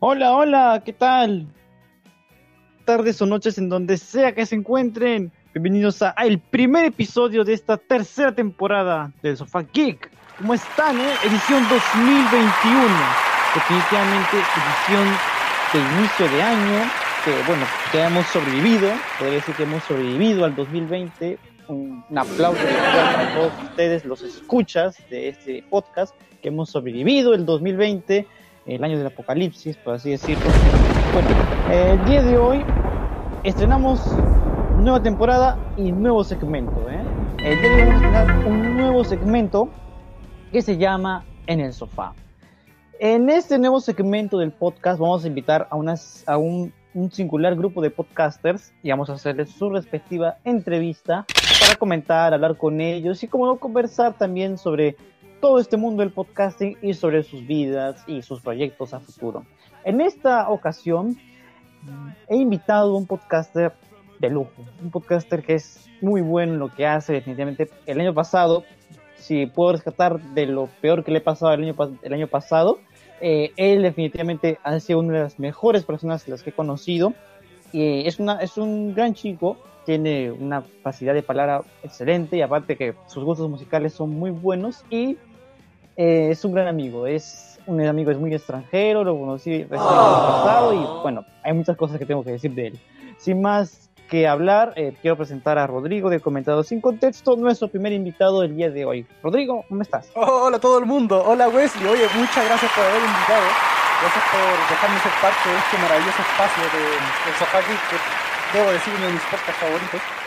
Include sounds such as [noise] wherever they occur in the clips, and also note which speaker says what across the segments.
Speaker 1: Hola, hola, ¿qué tal? Tardes o noches en donde sea que se encuentren. Bienvenidos a, el primer episodio de esta tercera temporada del Sofá Geek. ¿Cómo están, eh? Edición 2021. Definitivamente edición de inicio de año. Que bueno, que hemos sobrevivido. Podría decir que hemos sobrevivido al 2020. Un, un aplauso para todos ustedes, los escuchas de este podcast, que hemos sobrevivido el 2020 el año del apocalipsis, por así decirlo. Bueno, el día de hoy estrenamos nueva temporada y nuevo segmento. ¿eh? El día de hoy vamos a estrenar un nuevo segmento que se llama En el Sofá. En este nuevo segmento del podcast vamos a invitar a, unas, a un, un singular grupo de podcasters y vamos a hacerles su respectiva entrevista para comentar, hablar con ellos y como no conversar también sobre todo este mundo del podcasting y sobre sus vidas y sus proyectos a futuro. En esta ocasión he invitado a un podcaster de lujo, un podcaster que es muy bueno en lo que hace definitivamente. El año pasado, si puedo rescatar de lo peor que le he pasado el año, el año pasado, eh, él definitivamente ha sido una de las mejores personas las que he conocido. Y es, una, es un gran chico, tiene una capacidad de palabra excelente y aparte que sus gustos musicales son muy buenos y eh, es un gran amigo, es un amigo es muy extranjero, lo conocí recién el año pasado y bueno, hay muchas cosas que tengo que decir de él. Sin más que hablar, eh, quiero presentar a Rodrigo de Comentados Sin Contexto, nuestro primer invitado del día de hoy. Rodrigo, ¿cómo estás?
Speaker 2: Oh, hola a todo el mundo, hola Wesley, oye, muchas gracias por haber invitado, gracias por dejarme ser parte de este maravilloso espacio de, de Sofá Geek, que debo decir uno de mis podcasts favoritos.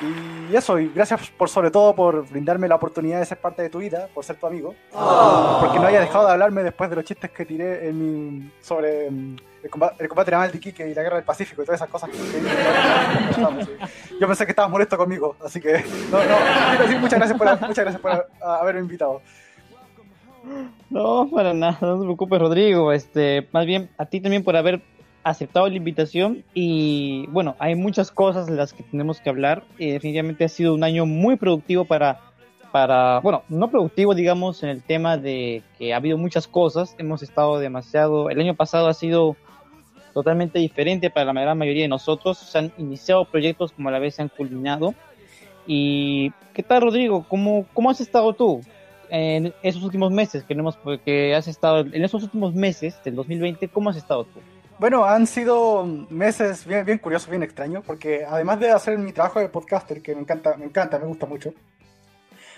Speaker 2: Y eso, y gracias por sobre todo por brindarme la oportunidad de ser parte de tu vida, por ser tu amigo. Oh. Porque no haya dejado de hablarme después de los chistes que tiré en mi, sobre mm, el combate, el combate naval de Iquique y la guerra del Pacífico y todas esas cosas que, que Yo pensé que estabas molesto conmigo, así que no, no, quiero decir muchas gracias por, muchas gracias por haberme invitado.
Speaker 1: No, para nada, no te preocupes, Rodrigo. Este, más bien a ti también por haber aceptado la invitación y bueno, hay muchas cosas de las que tenemos que hablar y definitivamente ha sido un año muy productivo para, para, bueno, no productivo digamos en el tema de que ha habido muchas cosas, hemos estado demasiado, el año pasado ha sido totalmente diferente para la gran mayoría de nosotros, se han iniciado proyectos como a la vez se han culminado y ¿qué tal Rodrigo? ¿Cómo, cómo has estado tú? En esos últimos meses que, hemos, que has estado, en esos últimos meses del 2020, ¿cómo has estado tú?
Speaker 2: Bueno, han sido meses bien, bien curiosos, bien extraños, porque además de hacer mi trabajo de podcaster, que me encanta, me encanta, me gusta mucho,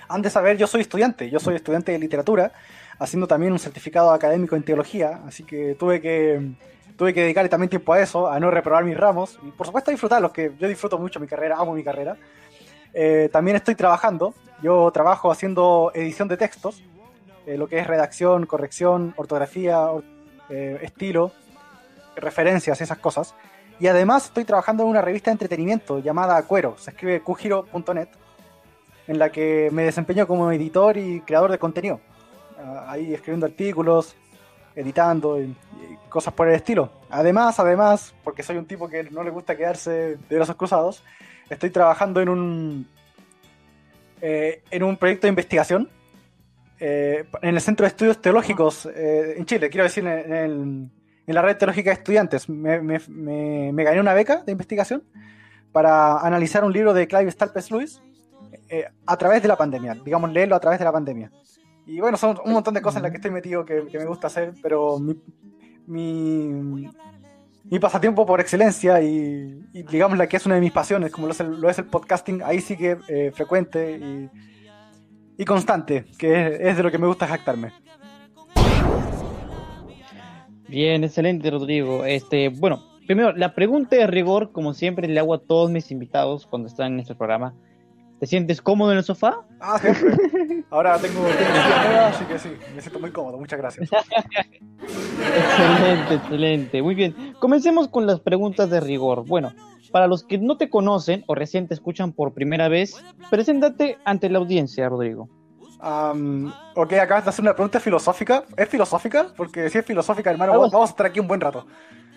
Speaker 2: han de saber, yo soy estudiante, yo soy estudiante de literatura, haciendo también un certificado académico en teología, así que tuve que tuve que dedicarle también tiempo a eso, a no reprobar mis ramos, y por supuesto a disfrutarlos, que yo disfruto mucho mi carrera, amo mi carrera. Eh, también estoy trabajando, yo trabajo haciendo edición de textos, eh, lo que es redacción, corrección, ortografía, eh, estilo, referencias, esas cosas. Y además estoy trabajando en una revista de entretenimiento llamada Cuero, se escribe qgiro.net, en la que me desempeño como editor y creador de contenido. Ah, ahí escribiendo artículos, editando y, cosas por el estilo. Además, además, porque soy un tipo que no le gusta quedarse de brazos cruzados, estoy trabajando en un, eh, en un proyecto de investigación eh, en el Centro de Estudios Teológicos eh, en Chile, quiero decir, en el en la red teológica de estudiantes. Me, gané una beca de investigación para analizar un libro de Clive Stalpes Lewis eh, a través de la pandemia, digamos, leerlo a través de la pandemia. Y bueno, son un montón de cosas en las que estoy metido que, me gusta hacer, pero mi, pasatiempo por excelencia y, digamos la que es una de mis pasiones, como lo es el, lo es el podcasting, ahí sí que eh, frecuente y, y, constante, que es, es de lo que me gusta jactarme.
Speaker 1: Bien, excelente, Rodrigo. Este, bueno, primero, la pregunta de rigor, como siempre le hago a todos mis invitados cuando están en este programa. ¿Te sientes cómodo en el sofá?
Speaker 2: Ah, siempre. Ahora tengo, tengo así que sí, me siento muy cómodo. Muchas gracias.
Speaker 1: excelente, excelente. Muy bien. Comencemos con las preguntas de rigor. Bueno, para los que no te conocen o recién te escuchan por primera vez, preséntate ante la audiencia, Rodrigo.
Speaker 2: Um, ok, acabas de hacer una pregunta filosófica. ¿Es filosófica? Porque si es filosófica, hermano, vamos, vamos a estar aquí un buen rato.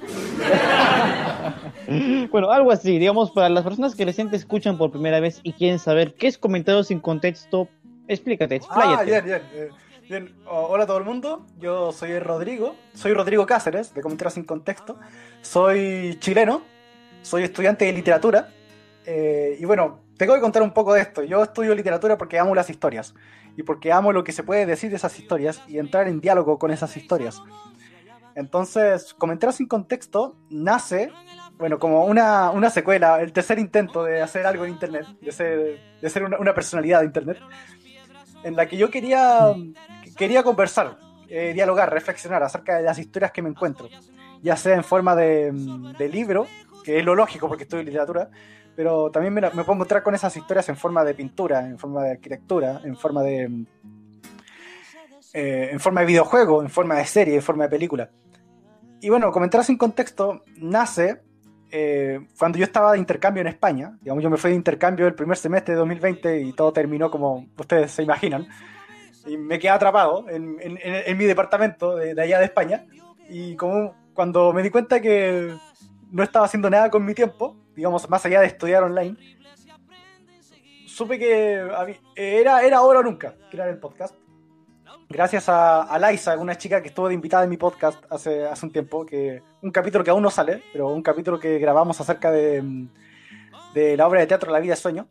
Speaker 2: [laughs]
Speaker 1: bueno, algo así, digamos, para las personas que recién te escuchan por primera vez y quieren saber qué es comentado sin contexto, explícate, expláyate.
Speaker 2: Ah, bien, bien. Eh, Bien, hola a todo el mundo, yo soy Rodrigo, soy Rodrigo Cáceres, de Comentarios sin Contexto, soy chileno, soy estudiante de literatura, eh, y bueno, tengo que contar un poco de esto. Yo estudio literatura porque amo las historias, y porque amo lo que se puede decir de esas historias y entrar en diálogo con esas historias. Entonces, Comentarios sin Contexto nace, bueno, como una, una, secuela, el tercer intento de hacer algo en Internet, de ser, de ser una, una personalidad de Internet, en la que yo quería quería conversar, eh, dialogar, reflexionar acerca de las historias que me encuentro, ya sea en forma de, mm, libro, que es lo lógico porque en literatura, pero también me, me, puedo encontrar con esas historias en forma de pintura, en forma de arquitectura, en forma de, eh, en forma de videojuego, en forma de serie, en forma de película. Y bueno, comentar sin contexto nace eh, cuando yo estaba de intercambio en España. Digamos, yo me fui de intercambio el primer semestre de 2020 y todo terminó como ustedes se imaginan y me quedé atrapado en, en, mi departamento de, allá de España. Y como cuando me di cuenta que no estaba haciendo nada con mi tiempo, digamos, más allá de estudiar online, supe que era, era ahora o nunca crear el podcast. Gracias a, a Liza, una chica que estuvo de invitada en mi podcast hace, hace un tiempo, que un capítulo que aún no sale, pero un capítulo que grabamos acerca de, de la obra de teatro La vida es sueño.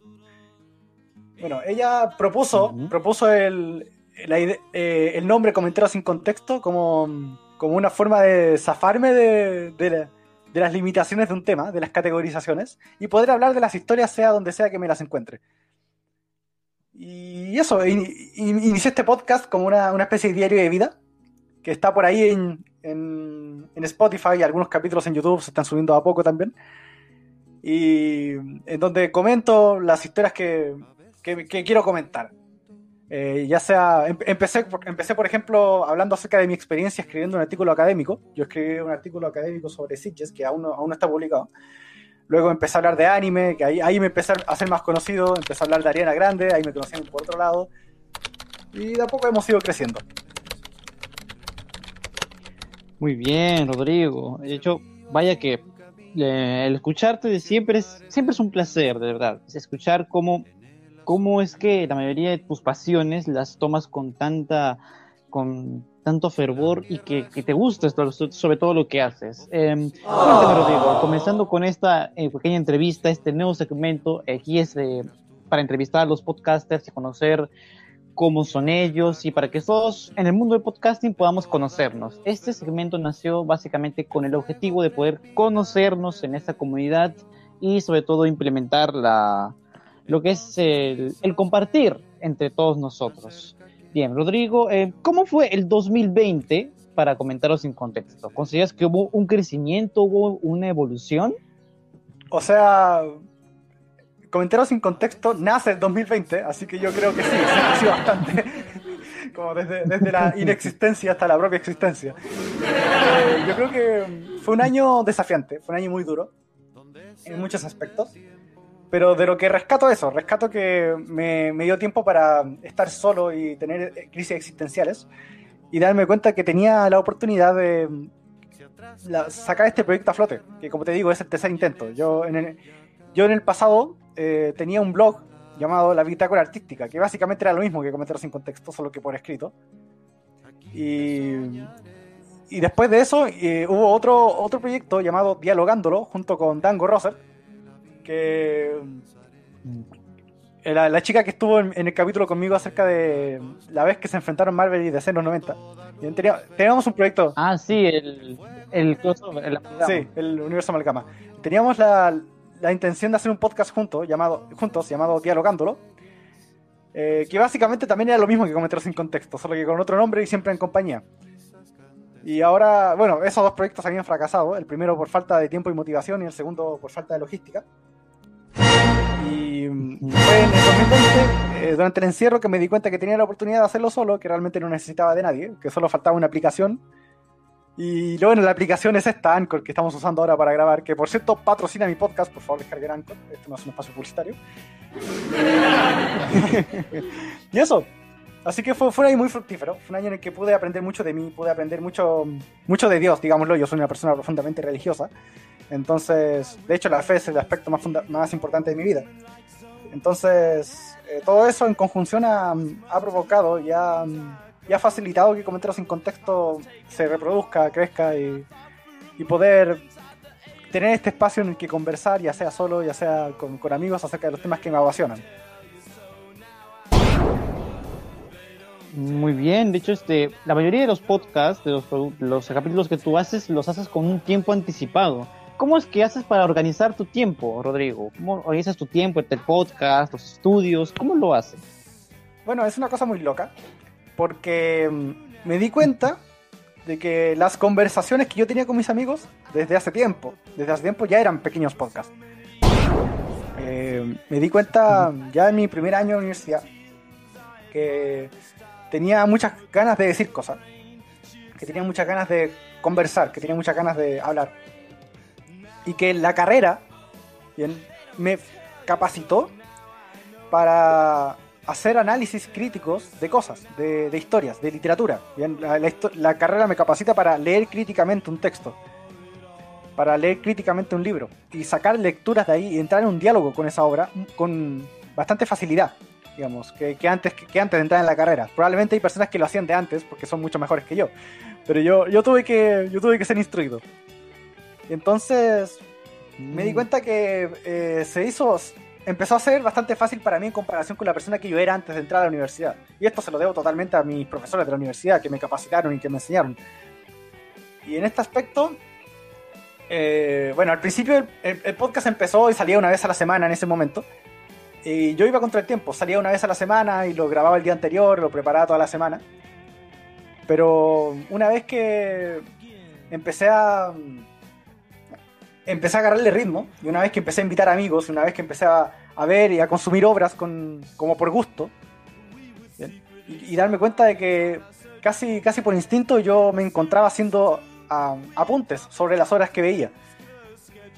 Speaker 2: Bueno, ella propuso, propuso el, eh, el nombre comentario sin contexto como, como una forma de zafarme de, de, las limitaciones de un tema, de las categorizaciones, y poder hablar de las historias sea donde sea que me las encuentre. Y eso, inicié este podcast como una, una, especie de diario de vida, que está por ahí en, en, en Spotify, algunos capítulos en YouTube se están subiendo a poco también. Y en donde comento las historias que, que quiero comentar. Eh, ya sea, em, empecé, empecé, por ejemplo, hablando acerca de mi experiencia escribiendo un artículo académico. Yo escribí un artículo académico sobre Sitges, que aún no, aún no está publicado. Luego empecé a hablar de anime, que ahí, ahí me empecé a ser más conocido. Empecé a hablar de Ariana Grande, ahí me conocían por otro lado. Y de a poco hemos ido creciendo.
Speaker 1: Muy bien, Rodrigo. De hecho, vaya que eh, el escucharte siempre es, siempre es un placer, de verdad. escuchar cómo cómo es que la mayoría de tus pasiones las tomas con tanta con tanto fervor y que, te gusta sobre todo lo que haces. Eh, comenzando con esta eh, pequeña entrevista, este nuevo segmento, aquí es para entrevistar a los podcasters y conocer cómo son ellos y para que todos en el mundo del podcasting podamos conocernos. Este segmento nació básicamente con el objetivo de poder conocernos en esta comunidad y sobre todo implementar la, lo que es el, compartir entre todos nosotros. Bien, Rodrigo, eh, ¿cómo fue el 2020 para comentaros sin contexto? ¿Consideras que hubo un crecimiento, hubo una evolución?
Speaker 2: O sea, comentaros sin contexto nace el 2020, así que yo creo que sí, sí, bastante. [laughs] Como desde, desde, la inexistencia hasta la propia existencia. Eh, yo creo que fue un año desafiante, fue un año muy duro en muchos aspectos. Pero de lo que rescato eso, rescato que me, dio tiempo para estar solo y tener crisis existenciales y darme cuenta que tenía la oportunidad de sacar este proyecto a flote, que como te digo es el tercer intento. Yo en el, yo en el pasado eh, tenía un blog llamado La Bitácora Artística, que básicamente era lo mismo que comentar sin contexto, solo que por escrito. Y, y después de eso eh, hubo otro, otro proyecto llamado Dialogándolo, junto con Dango Roser, que la, la, chica que estuvo en, el capítulo conmigo acerca de la vez que se enfrentaron Marvel y DC en los 90. teníamos un proyecto.
Speaker 1: Ah, sí, el, el,
Speaker 2: Sí, el universo Amalgama. Teníamos la, la, intención de hacer un podcast juntos llamado, juntos llamado Dialogándolo. Eh, que básicamente también era lo mismo que Cometer sin contexto, solo que con otro nombre y siempre en compañía. Y ahora, bueno, esos dos proyectos habían fracasado. El primero por falta de tiempo y motivación y el segundo por falta de logística. Y fue en el 2020, eh, durante el encierro, que me di cuenta que tenía la oportunidad de hacerlo solo, que realmente no necesitaba de nadie, que solo faltaba una aplicación. Y luego en la aplicación es esta Anchor que estamos usando ahora para grabar, que por cierto patrocina mi podcast, por favor descarguen Anchor, esto no es un espacio publicitario. [laughs] y eso, Así que fue, fue un año muy fructífero, fue un año en el que pude aprender mucho de mí, pude aprender mucho, mucho de Dios, digámoslo, yo soy una persona profundamente religiosa, entonces, de hecho la fe es el aspecto más, más importante de mi vida. Entonces, eh, todo eso en conjunción ha, ha provocado y ha, y ha facilitado que Comentarios sin Contexto se reproduzca, crezca y, y poder tener este espacio en el que conversar, ya sea solo, ya sea con, con amigos, acerca de los temas que me apasionan.
Speaker 1: Muy bien, de hecho, este, la mayoría de los podcasts, de los, los capítulos que tú haces, los haces con un tiempo anticipado. ¿Cómo es que haces para organizar tu tiempo, Rodrigo? ¿Cómo organizas tu tiempo entre el podcast, los estudios? ¿Cómo lo haces?
Speaker 2: Bueno, es una cosa muy loca, porque mm, me di cuenta de que las conversaciones que yo tenía con mis amigos desde hace tiempo, desde hace tiempo ya eran pequeños podcasts. Eh, me di cuenta ya en mi primer año de universidad que tenía muchas ganas de decir cosas, que tenía muchas ganas de conversar, que tenía muchas ganas de hablar. Y que la carrera bien, me capacitó para hacer análisis críticos de cosas, de, de historias, de literatura. Bien, la, la, la, carrera me capacita para leer críticamente un texto, para leer críticamente un libro y sacar lecturas de ahí y entrar en un diálogo con esa obra con bastante facilidad digamos, que, que antes, que, que, antes de entrar en la carrera. Probablemente hay personas que lo hacían de antes porque son mucho mejores que yo. Pero yo, yo, tuve, que, yo tuve que ser instruido. Entonces mm. me di cuenta que eh, se hizo, empezó a ser bastante fácil para mí en comparación con la persona que yo era antes de entrar a la universidad. Y esto se lo debo totalmente a mis profesores de la universidad que me capacitaron y que me enseñaron. Y en este aspecto, eh, bueno, al principio el, el, el, podcast empezó y salía una vez a la semana en ese momento. Y yo iba contra el tiempo, salía una vez a la semana y lo grababa el día anterior, lo preparaba toda la semana. Pero una vez que empecé a empecé a agarrarle ritmo, y una vez que empecé a invitar amigos, una vez que empecé a, a ver y a consumir obras con, como por gusto, y, y, darme cuenta de que casi, casi por instinto yo me encontraba haciendo uh, apuntes sobre las obras que veía.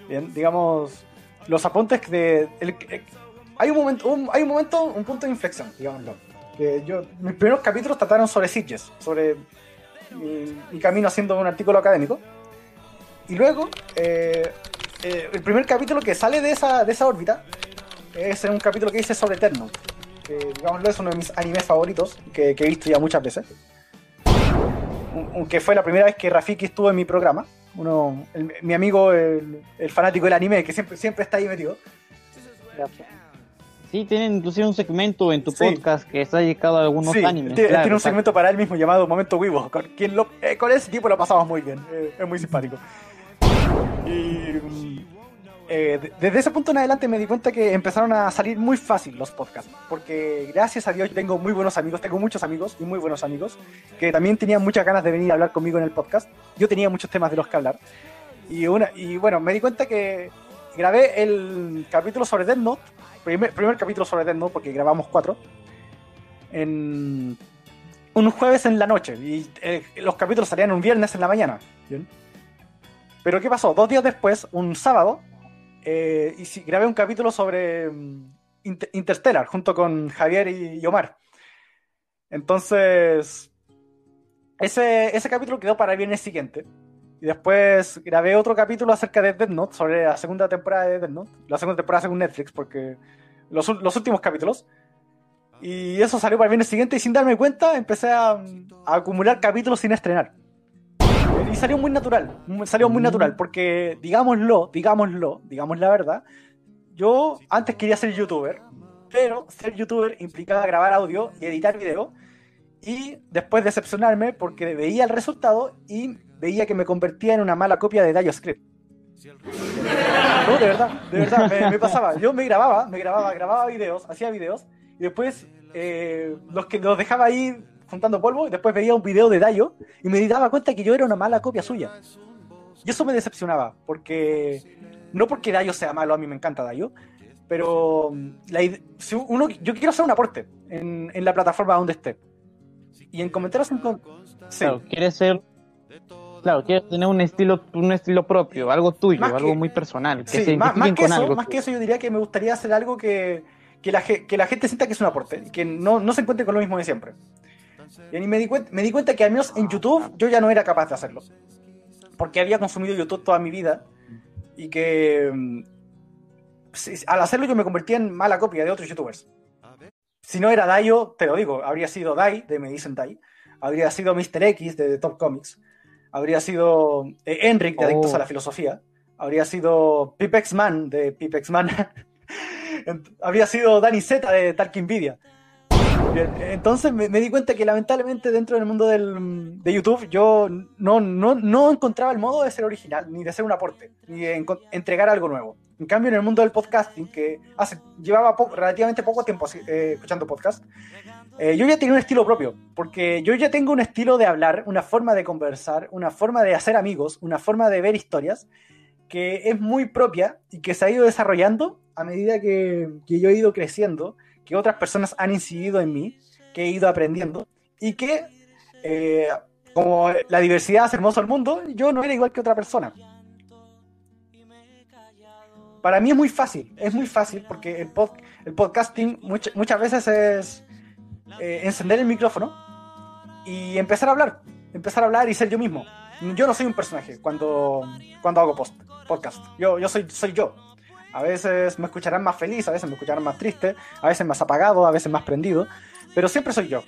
Speaker 2: Bien, digamos, los apuntes de... El, hay un momento, un, hay un momento, un punto de inflexión, digámoslo. Eh, yo, mis primeros capítulos trataron sobre Sitges, sobre mi, mi, camino haciendo un artículo académico. Y luego, eh, eh, el primer capítulo que sale de esa, de esa órbita es un capítulo que dice sobre Eterno, que digámoslo es uno de mis animes favoritos, que, que he visto ya muchas veces. Que fue la primera vez que Rafiki estuvo en mi programa. Uno, el, mi amigo, el, el, fanático del anime, que siempre, siempre está ahí metido.
Speaker 1: Gracias. Sí, tiene inclusive un segmento en tu sí. podcast que está dedicado a algunos
Speaker 2: sí,
Speaker 1: animes.
Speaker 2: Tiene, claro, tiene un segmento para él mismo llamado Momento Wibo. Con, quien lo, eh, con ese tipo lo pasamos muy bien. Eh, es muy simpático. Eh, desde ese punto en adelante me di cuenta que empezaron a salir muy fácil los podcasts. Porque gracias a Dios tengo muy buenos amigos, tengo muchos amigos y muy buenos amigos que también tenían muchas ganas de venir a hablar conmigo en el podcast. Yo tenía muchos temas de los que hablar. Y, bueno, me di cuenta que grabé el capítulo sobre Death Note primer, primer capítulo sobre Death Note, porque grabamos cuatro, en un jueves en la noche. Y eh, los capítulos salían un viernes en la mañana. Pero ¿qué pasó? Dos días después, un sábado, eh, y grabé un capítulo sobre Inter Interstellar junto con Javier y, y Omar. Entonces, ese, ese capítulo quedó para el viernes siguiente. Y después grabé otro capítulo acerca de Death Note, sobre la segunda temporada de Death Note. La segunda temporada según Netflix, porque los, los últimos capítulos. Y eso salió para el viernes siguiente y sin darme cuenta empecé a, acumular capítulos sin estrenar. Salió muy natural, salió muy natural, porque digámoslo, digámoslo, digamos la verdad, yo antes quería ser youtuber, pero ser youtuber implicaba grabar audio y editar video, y después decepcionarme porque veía el resultado y veía que me convertía en una mala copia de DioScript. No, de verdad, de verdad, me, me, pasaba. Yo me grababa, me grababa, grababa videos, hacía videos, y después eh, los que los dejaba ahí juntando polvo, y después veía un video de Dayo y me daba cuenta que yo era una mala copia suya. Y eso me decepcionaba, porque no porque Dayo sea malo, a mí me encanta Dayo, pero la, si uno, yo quiero hacer un aporte en, en la plataforma donde esté. Y en comentarios en,
Speaker 1: sí. claro, quiere ser Claro, quieres tener un estilo, un estilo propio, algo tuyo, que, algo muy personal.
Speaker 2: Que sí, más, más, que eso, más que eso, yo diría que me gustaría hacer algo que, que, la, que la gente sienta que es un aporte, que no, no se encuentre con lo mismo de siempre. Y me di, cuenta, me di cuenta que al menos en YouTube yo ya no era capaz de hacerlo. Porque había consumido YouTube toda mi vida y que mm, al hacerlo yo me convertía en mala copia de otros youtubers. Si no era Dayo, te lo digo, habría sido Dai, de Me Dicen Dai, habría sido Mr. X de Top Comics, habría sido eh, Enric de Adictos
Speaker 1: Oh.
Speaker 2: a la Filosofía, habría sido Pipex Man de Pipex Man, [laughs] habría sido Danny Z de Talk Nvidia. Entonces me, di cuenta que lamentablemente dentro del mundo del- de YouTube yo no, no, no encontraba el modo de ser original, ni de ser un aporte, ni de entregar algo nuevo. En cambio, en el mundo del podcasting, que llevaba relativamente poco tiempo eh, escuchando podcast, eh, yo ya tenía un estilo propio, porque yo ya tengo un estilo de hablar, una forma de conversar, una forma de hacer amigos, una forma de ver historias, que es muy propia y que se ha ido desarrollando a medida que, que yo he ido creciendo, que otras personas han incidido en mí, que he ido aprendiendo y que, eh, como la diversidad hace hermoso el mundo, yo no era igual que otra persona. Para mí es muy fácil, es muy fácil porque el, pod- el podcasting much- muchas veces es eh, encender el micrófono y empezar a hablar, empezar a hablar y ser yo mismo. Yo no soy un personaje cuando, cuando hago post, podcast, yo, yo soy, soy yo. A veces me escucharán más feliz, a veces me escucharán más triste, a veces más apagado, a veces más prendido, pero siempre soy yo.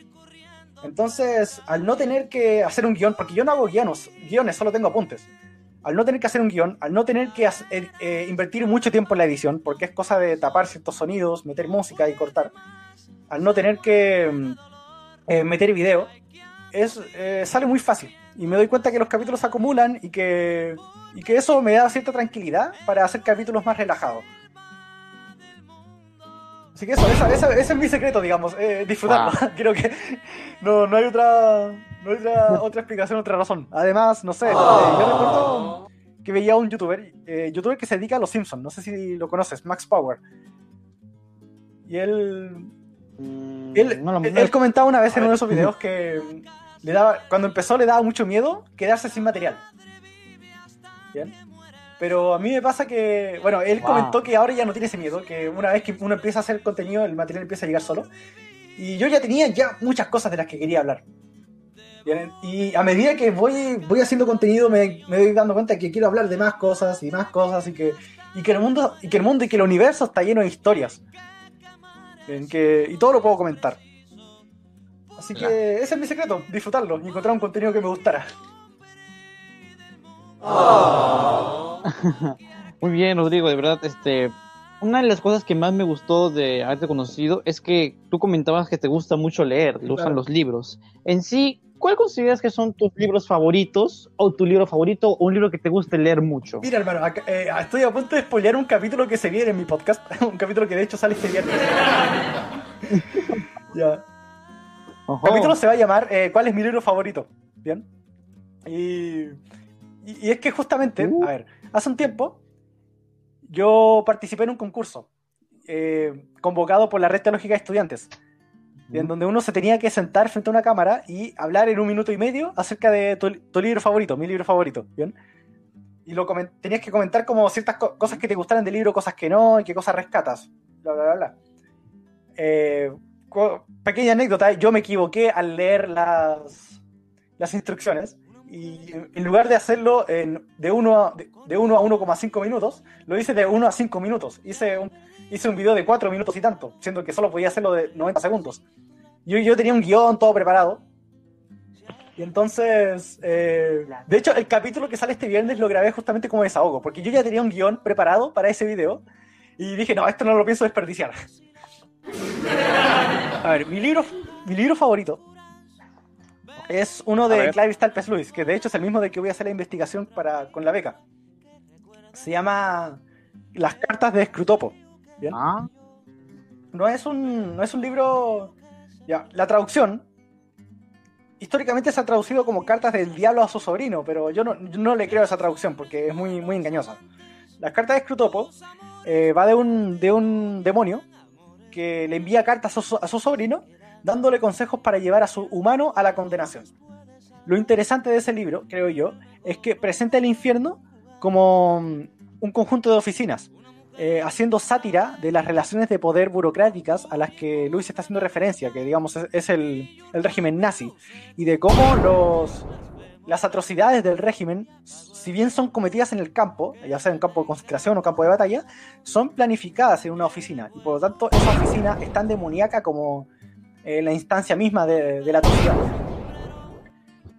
Speaker 2: Entonces, al no tener que hacer un guion, porque yo no hago guiones, guiones, solo tengo apuntes. Al no tener que hacer un guion, al no tener que hacer- eh, eh, invertir mucho tiempo en la edición, porque es cosa de tapar ciertos sonidos, meter música y cortar, al no tener que mm, eh, meter video, es, eh, sale muy fácil. Y me doy cuenta que los capítulos se acumulan y que, y que eso me da cierta tranquilidad para hacer capítulos más relajados. Así que eso, esa- esa- ese es mi secreto, digamos, eh, disfrutarlo. [laughs] Creo que no, no hay otra, no hay otra, otra explicación, otra razón. Además, no sé, eh, yo recuerdo que veía a un youtuber, eh, youtuber que se dedica a los Simpsons, no sé si lo conoces, Max Power. Y él,
Speaker 1: Mm,
Speaker 2: él,
Speaker 1: no lo-
Speaker 2: él-
Speaker 1: no-
Speaker 2: él comentaba una vez en uno de esos videos que le daba, cuando empezó le daba mucho miedo quedarse sin material. ¿Bien? Pero a mí me pasa que, bueno, él
Speaker 1: Wow.
Speaker 2: comentó que ahora ya no tiene ese miedo, que una vez que uno empieza a hacer contenido, el material empieza a llegar solo. Y yo ya tenía ya muchas cosas de las que quería hablar. ¿Bien? Y a medida que voy, voy haciendo contenido me, me doy dando cuenta que quiero hablar de más cosas y más cosas y que, y que el mundo y que el mundo y que el universo está lleno de historias. Bien, que, y todo lo puedo comentar. Así
Speaker 1: Claro.
Speaker 2: que ese es mi secreto, disfrutarlo y encontrar un contenido que me gustara. [laughs]
Speaker 1: Muy bien, Rodrigo, de verdad, este, una de las cosas que más me gustó de haberte conocido es que tú comentabas que te gusta mucho leer, te gustan
Speaker 2: Claro.
Speaker 1: los libros. En sí, ¿cuál consideras que son tus libros favoritos o tu libro favorito o un libro que te guste leer mucho?
Speaker 2: Mira, hermano, acá- eh, estoy a punto de spoilear un capítulo que se viene en mi podcast. [laughs] un capítulo que de hecho sale este viernes. [laughs] ya. El capítulo se va a llamar eh, ¿Cuál es mi libro favorito? Bien. Y, y, y es que justamente,
Speaker 1: Uh.
Speaker 2: a ver, hace un tiempo yo participé en un concurso eh, convocado por la Red Teológica de Estudiantes, en donde uno se tenía que sentar frente a una cámara y hablar en un minuto y medio acerca de tu, tu libro favorito, mi libro favorito, ¿bien? Y lo tenías que comentar como ciertas co- cosas que te gustaran del libro, cosas que no, y qué cosas rescatas, bla, bla, bla, bla. Eh, pequeña anécdota, yo me equivoqué al leer las, las instrucciones y en lugar de hacerlo en- de 1 a, de, de a 1,5 minutos, lo hice de 1 a 5 minutos. Hice un, hice un video de 4 minutos y tanto, siendo que solo podía hacerlo de 90 segundos. Yo, yo tenía un guion todo preparado. Y entonces, eh, de hecho, el capítulo que sale este viernes lo grabé justamente como desahogo, porque yo ya tenía un guion preparado para ese video y dije, no, esto no lo pienso desperdiciar. Ver, mi libro, mi libro favorito es uno de. Clive Stalpes Lewis, que de hecho es el mismo de que voy a hacer la investigación para, con la beca. Se llama Las cartas de Scrutopo. ¿bien?
Speaker 1: Ah,
Speaker 2: No es un, no es un libro. Ya, la traducción. Históricamente se ha traducido como cartas del diablo a su sobrino, pero yo no, yo no le creo esa traducción porque es muy, muy engañosa. Las cartas de Scrutopo eh, va de un, de un demonio que le envía cartas a su, sobrino dándole consejos para llevar a su humano a la condenación. Lo interesante de ese libro, creo yo, es que presenta el infierno como mm, un conjunto de oficinas, eh, haciendo sátira de las relaciones de poder burocráticas a las que Luis está haciendo referencia, que digamos es, el régimen nazi, y de cómo los, las atrocidades del régimen, si bien son cometidas en el campo, ya sea en campo de concentración o campo de batalla, son planificadas en una oficina, y por lo tanto esa oficina es tan demoníaca como eh, la instancia misma de, de la atrocidad.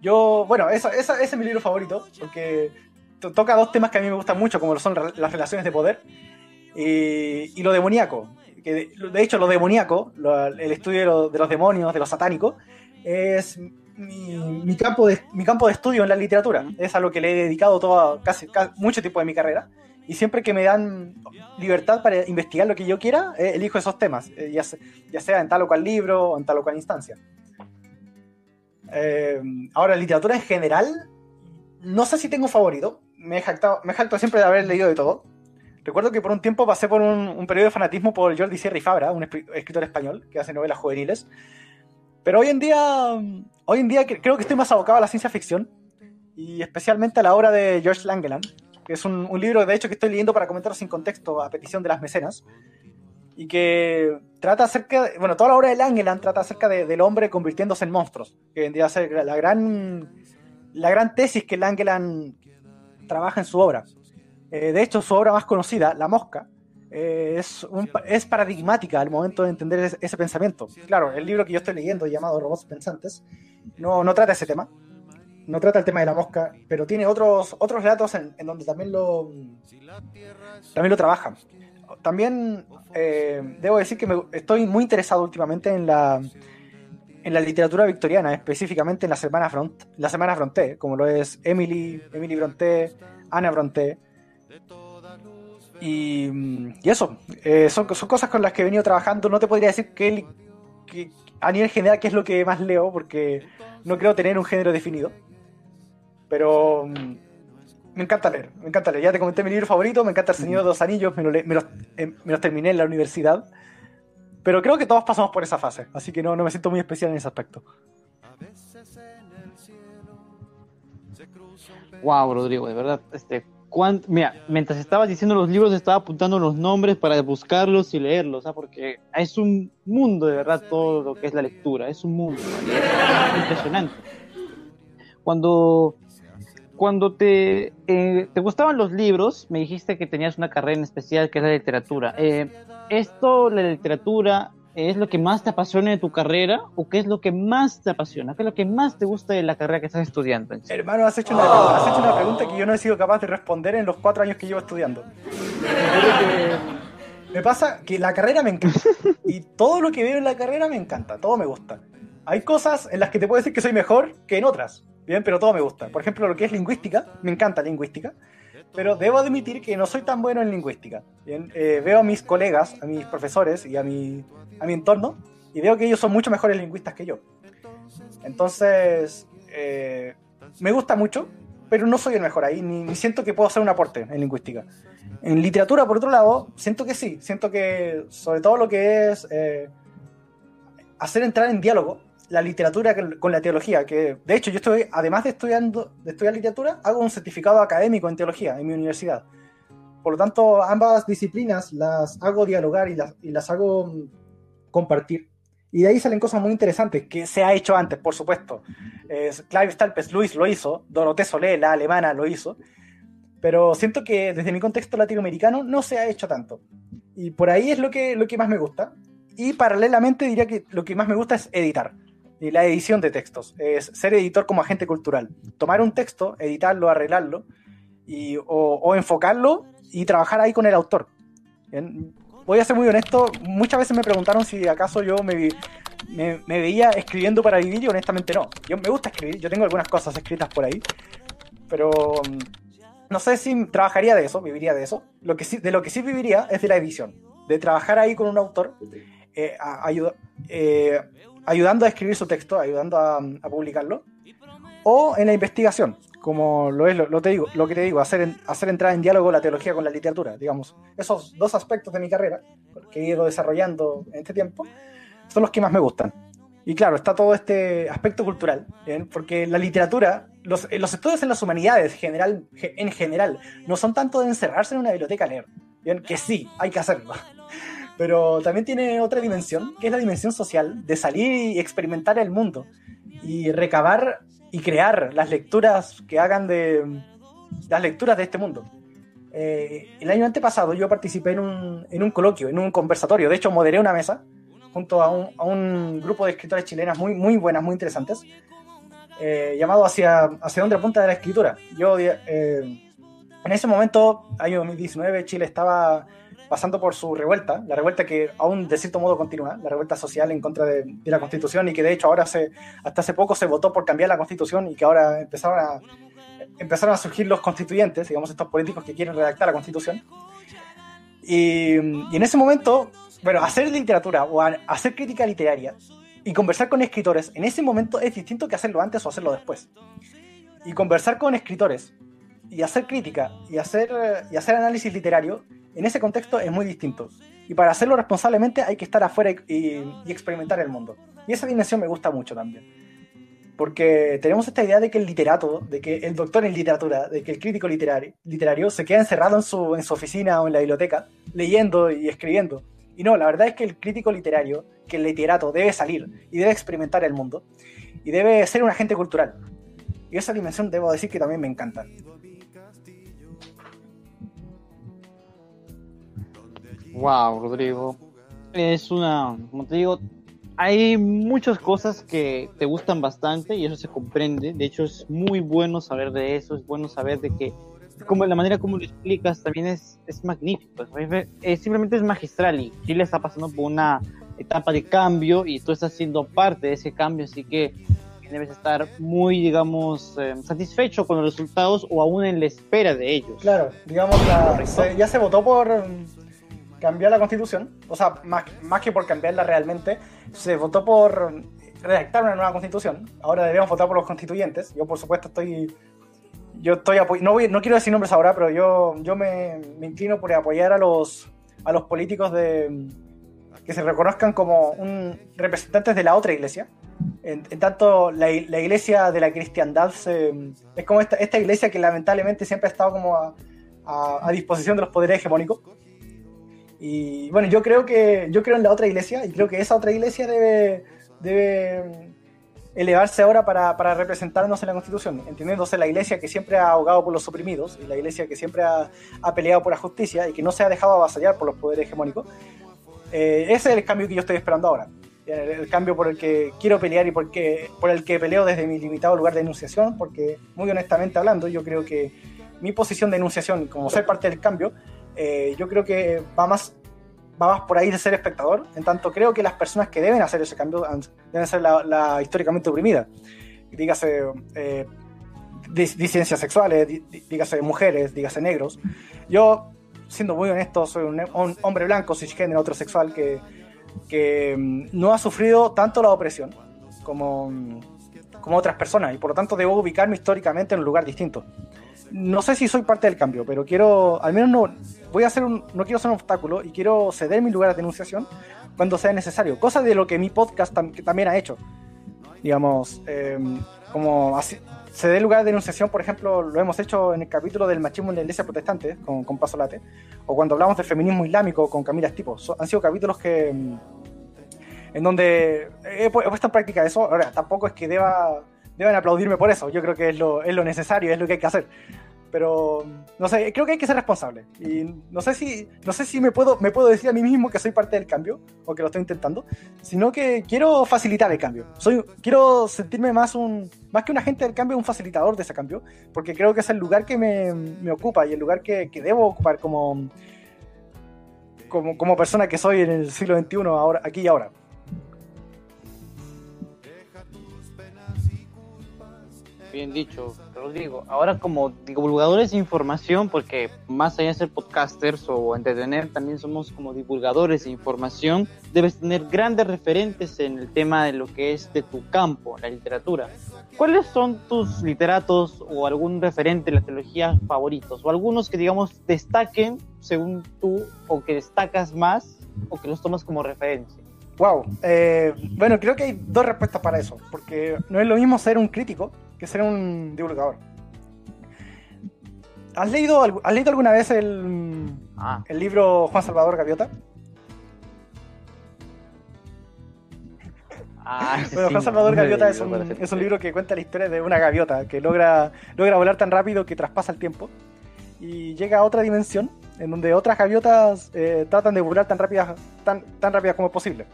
Speaker 2: yo, bueno, esa, esa, ese es mi libro favorito, porque toca dos temas que a mí me gustan mucho, como son las relaciones de poder y, lo demoníaco. De, hecho, lo demoníaco, el estudio de, los demonios, de los satánicos, es mi, campo de, mi campo de estudio en la literatura. Es a lo que le he dedicado todo, casi, mucho tiempo de mi carrera. Y siempre que me dan libertad para investigar lo que yo quiera, eh, elijo esos temas, eh, ya, ya, sea en tal o cual libro o en tal o cual instancia. Eh, ahora, literatura en general, no sé si tengo favorito. Me he, jactado, me he siempre de haber leído de todo. Recuerdo que por un tiempo pasé por un, periodo de fanatismo por Jordi Sierra y Fabra, un escritor español que hace novelas juveniles. Pero hoy en día, hoy en día creo que estoy más abocado a la ciencia ficción y especialmente a la obra de George Langeland que es un, libro de hecho que estoy leyendo para comentar sin contexto a petición de las mecenas, y que trata acerca, de, bueno, toda la obra de Langeland trata acerca del hombre convirtiéndose en monstruos, que vendría a ser la gran, la gran tesis que Langeland trabaja en su obra. Eh, de hecho, su obra más conocida, La Mosca, eh, es, es paradigmática al momento de entender ese, pensamiento. Claro, el libro que yo estoy leyendo, llamado Robots Pensantes, no, no trata ese tema, no trata el tema de la mosca, pero tiene otros, otros relatos en, donde también lo, también lo trabaja. También eh, debo decir que me, estoy muy interesado últimamente en la, en la literatura victoriana, específicamente en la Semana, Front, la semana Fronté, como lo es Emily, Emily Bronté, Ana Bronté. Y, y eso, eh, son, son, cosas con las que he venido trabajando. No te podría decir que, que a nivel general qué es lo que más leo, porque no creo tener un género definido. Pero mm, me encanta leer, me encanta leer. Ya te comenté mi libro favorito, me encanta El Señor de los Anillos, me, eh, los, terminé en la universidad. Pero creo que todos pasamos por esa fase, así que no, no me siento muy especial en ese aspecto.
Speaker 1: Wow, Rodrigo, de verdad, este, mira, mientras estabas diciendo los libros estaba apuntando los nombres para buscarlos y leerlos, ¿ah? porque es un mundo de verdad todo lo que es la lectura, es un mundo impresionante. Cuando cuando te, eh, te gustaban los libros, me dijiste que tenías una carrera en especial que es la literatura. Eh, ¿Esto, la literatura, es lo que más te apasiona de tu carrera o qué es lo que más te apasiona? ¿Qué es lo que más te gusta de la carrera que estás estudiando?
Speaker 2: Hermano, has hecho, una, has hecho una pregunta que yo no he sido capaz de responder en los cuatro años que llevo estudiando. [laughs] me pasa que la carrera me encanta. Y todo lo que veo en la carrera me encanta, todo me gusta. Hay cosas en las que te puedo decir que soy mejor que en otras. Bien, pero todo me gusta. Por ejemplo, lo que es lingüística, me encanta lingüística, pero debo admitir que no soy tan bueno en lingüística. Bien, eh, veo a mis colegas, a mis profesores y a mi, a mi entorno, y veo que ellos son mucho mejores lingüistas que yo. Entonces, eh, me gusta mucho, pero no soy el mejor ahí, ni, siento que puedo hacer un aporte en lingüística. En literatura, por otro lado, siento que sí, siento que sobre todo lo que es eh, hacer entrar en diálogo la literatura con la teología, que de hecho yo estoy, además de, estudiando, de estudiar literatura, hago un certificado académico en teología en mi universidad. Por lo tanto, ambas disciplinas las hago dialogar y las, y las hago mm, compartir. Y de ahí salen cosas muy interesantes que se ha hecho antes, por supuesto. Eh, Clive Stalpes Luis lo hizo, Dorothée Solé, la alemana, lo hizo. Pero siento que desde mi contexto latinoamericano no se ha hecho tanto. Y por ahí es lo que, lo que más me gusta. Y paralelamente diría que lo que más me gusta es editar y la edición de textos. Es ser editor como agente cultural. Tomar un texto, editarlo, arreglarlo, y, o, enfocarlo y trabajar ahí con el autor. Voy a ser muy honesto, muchas veces me preguntaron si acaso yo me, me, veía escribiendo para vivir y honestamente no. Yo me gusta escribir, yo tengo algunas cosas escritas por ahí, pero mm, no sé si trabajaría de eso, viviría de eso. Lo que de lo que sí viviría es de la edición, de trabajar ahí con un autor, eh, ayuda, eh, ayudando a escribir su texto, ayudando a, publicarlo, o en la investigación, como lo es lo, te digo, lo que te digo, hacer, hacer entrar en diálogo la teología con la literatura, digamos. Esos dos aspectos de mi carrera, que he ido desarrollando en este tiempo, son los que más me gustan. Y claro, está todo este aspecto cultural, porque la literatura, los, los, estudios en las humanidades general, en general, no son tanto de encerrarse en una biblioteca a leer, ¿bien? que sí, hay que hacerlo pero también tiene otra dimensión, que es la dimensión social, de salir y experimentar el mundo y recabar y crear las lecturas que hagan de las lecturas de este mundo. Eh, el año antepasado yo participé en un, en un, coloquio, en un conversatorio, de hecho moderé una mesa junto a un, a un grupo de escritores chilenas muy, muy buenas, muy interesantes, eh, llamado hacia, hacia dónde apunta de la escritura. Yo, eh, en ese momento, año 2019, Chile estaba pasando por su revuelta, la revuelta que aún de cierto modo continúa, la revuelta social en contra de, la constitución y que de hecho ahora se, hasta hace poco se votó por cambiar la constitución y que ahora empezaron a, empezaron a surgir los constituyentes, digamos estos políticos que quieren redactar la constitución. Y, y en ese momento, bueno, hacer literatura o hacer crítica literaria y conversar con escritores en ese momento es distinto que hacerlo antes o hacerlo después. Y conversar con escritores y hacer crítica y hacer, y hacer análisis literario en ese contexto es muy distinto. Y para hacerlo responsablemente hay que estar afuera y, experimentar el mundo. Y esa dimensión me gusta mucho también. Porque tenemos esta idea de que el literato, de que el doctor en literatura, de que el crítico literario, literario se queda encerrado en su, en su oficina o en la biblioteca, leyendo y escribiendo. Y no, la verdad es que el crítico literario, que el literato debe salir y debe experimentar el mundo. Y debe ser un agente cultural. Y esa dimensión debo decir que también me encanta.
Speaker 1: Wow, Rodrigo. Es una, como te digo, hay muchas cosas que te gustan bastante y eso se comprende. De hecho, es muy bueno saber de eso, es bueno saber de que como la manera como lo explicas también es, es magnífico. Es, simplemente es magistral y Chile está pasando por una etapa de cambio y tú estás siendo parte de ese cambio, así que debes estar muy, digamos, eh, satisfecho con los resultados o aún en la espera de ellos.
Speaker 2: Claro, digamos, ya se votó por cambiar la constitución, o sea, más, más que por cambiarla realmente, se votó por redactar una nueva constitución. Ahora debemos votar por los constituyentes. Yo, por supuesto, estoy. Yo estoy no, voy, no quiero decir nombres ahora, pero yo, yo me, me, inclino por apoyar a los, a los políticos de, que se reconozcan como un, representantes de la otra iglesia. En, tanto, la, la, iglesia de la cristiandad es como esta, esta, iglesia que lamentablemente siempre ha estado como a, a, a disposición de los poderes hegemónicos y bueno, yo creo que yo creo en la otra iglesia y creo que esa otra iglesia debe, debe elevarse ahora para, para, representarnos en la Constitución, entendiéndose la iglesia que siempre ha ahogado por los oprimidos y la iglesia que siempre ha, ha peleado por la justicia y que no se ha dejado avasallar por los poderes hegemónicos. Eh, ese es el cambio que yo estoy esperando ahora. El, cambio por el que quiero pelear y por, por el que peleo desde mi limitado lugar de enunciación, porque muy honestamente hablando, yo creo que mi posición de enunciación, como ser parte del cambio, eh, yo creo que va más, va más por ahí de ser espectador. En tanto, creo que las personas que deben hacer ese cambio deben ser la, históricamente oprimida. Dígase eh, disidencias sexuales, dígase mujeres, dígase negros. Yo, siendo muy honesto, soy un, hombre blanco, cisgénero, heterosexual, que, que mm, no ha sufrido tanto la opresión como, como otras personas y por lo tanto debo ubicarme históricamente en un lugar distinto no sé si soy parte del cambio, pero quiero, al menos no, voy a hacer un, no quiero ser un obstáculo y quiero ceder mi lugar de denunciación cuando sea necesario, cosa de lo que mi podcast también ha hecho. Digamos, em, como ceder lugar de denunciación, por ejemplo, lo hemos hecho en el capítulo del machismo en la iglesia protestante con, con Paso Late, o cuando hablamos del feminismo islámico con Camila Estipo. han sido capítulos que em, en donde he, puesto en práctica eso. Ahora, tampoco es que deba deben aplaudirme por eso. Yo creo que es lo, es lo necesario, es lo que hay que hacer. Pero, no sé, creo que hay que ser responsable. Y no sé si, no sé si me, puedo, me puedo decir a mí mismo que soy parte del cambio, o que lo estoy intentando, sino que quiero facilitar el cambio. Soy, quiero sentirme más, un, más que un agente del cambio, un facilitador de ese cambio, porque creo que es el lugar que me, me ocupa y el lugar que, que debo ocupar como, como, como persona que soy en el siglo XXI, ahora, aquí y ahora.
Speaker 1: Bien dicho, Rodrigo. Ahora como divulgadores de información, porque más allá de ser podcasters o entretener, también somos como divulgadores de información, debes tener grandes referentes en el tema de lo que es de tu campo, la literatura. ¿Cuáles son tus literatos o algún referente de la teología favoritos? O algunos que, digamos, destaquen según tú o que destacas más o que los tomas como referencia.
Speaker 2: Wow. Eh, bueno, creo que hay dos respuestas para eso, porque no es lo mismo ser un crítico que ser un divulgador. ¿Has leído, ¿has leído alguna vez el, ah. el libro Juan Salvador Gaviota? Ah, [laughs] bueno, Juan Salvador Gaviota es un, es un, libro que cuenta la historia de una gaviota que logra, logra volar tan rápido que traspasa el tiempo y llega a otra dimensión en donde otras gaviotas eh, tratan de volar tan rápidas, tan, tan rápidas como posible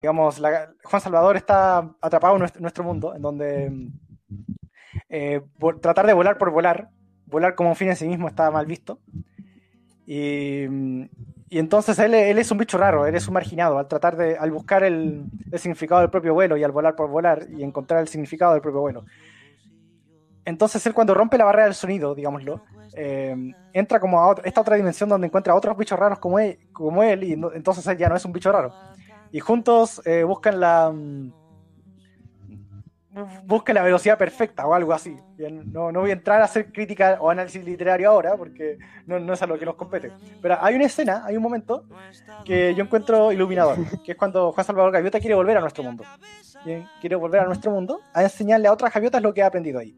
Speaker 2: digamos, Juan Salvador está atrapado en nuestro, mundo, en donde eh, tratar de volar por volar, volar como un fin en sí mismo está mal visto. Y, y entonces él, él, es un bicho raro, él es un marginado, al tratar de, al buscar el, significado del propio vuelo y al volar por volar y encontrar el significado del propio vuelo. Entonces él cuando rompe la barrera del sonido, digámoslo, eh, entra como a esta otra dimensión donde encuentra otros bichos raros como él, como él y entonces él ya no es un bicho raro. Y juntos eh, buscan la busquen la velocidad perfecta o algo así. No, no, voy a entrar a hacer crítica o análisis literario ahora porque no, no, es a lo que nos compete. Pero hay una escena, hay un momento que yo encuentro iluminador, que es cuando Juan Salvador Gaviota quiere volver a nuestro mundo. Quiere volver a nuestro mundo a enseñarle a otras gaviotas lo que ha aprendido ahí.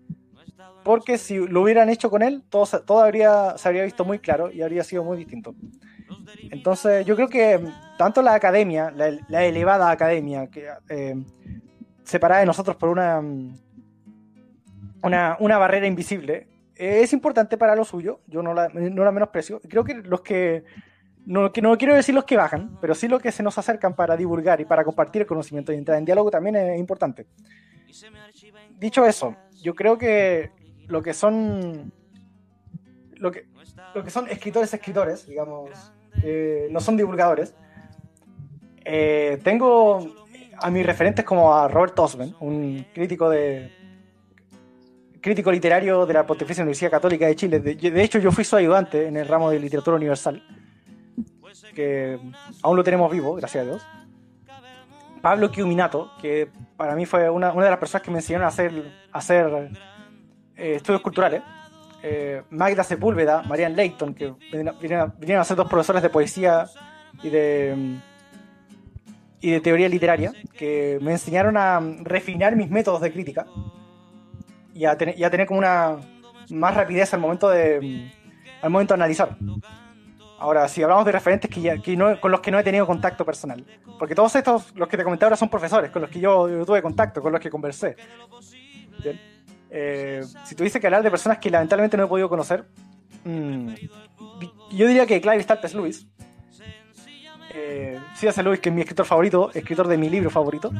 Speaker 2: Porque si lo hubieran hecho con él, todo, todo habría, se habría visto muy claro y habría sido muy distinto. Entonces, yo creo que tanto la academia, la, elevada academia, que eh, separada de nosotros por una, una, una barrera invisible, es importante para lo suyo, yo no la, no la menosprecio. Creo que los que no, que no quiero decir los que bajan, pero sí los que se nos acercan para divulgar y para compartir el conocimiento y entrar en diálogo también es importante. Dicho eso, yo creo que lo que son lo que, lo que son escritores escritores, digamos, no son divulgadores. Eh, tengo a mis referentes como a Robert Osman, un crítico de crítico literario de la Pontificia Universidad Católica de Chile. De, hecho, yo fui su ayudante en el ramo de literatura universal, que aún lo tenemos vivo, gracias a Dios. Pablo Chiuminato, que para mí fue una, una de las personas que me enseñaron a hacer, hacer eh, estudios culturales. Eh, Magda Sepúlveda, Marian Leighton, que vinieron a ser dos profesores de poesía y de y de teoría literaria que me enseñaron a refinar mis métodos de crítica y a, tener, y a tener como una más rapidez al momento de al momento de analizar. Ahora, si hablamos de referentes que, ya, que no, con los que no he tenido contacto personal, porque todos estos, los que te comenté ahora, son profesores con los que yo, tuve contacto, con los que conversé. Eh, si tuviese que hablar de personas que lamentablemente no he podido conocer, mm, yo diría que Clive Stalpes Lewis, eh, C.S. Lewis, que es mi escritor favorito, escritor de mi libro favorito,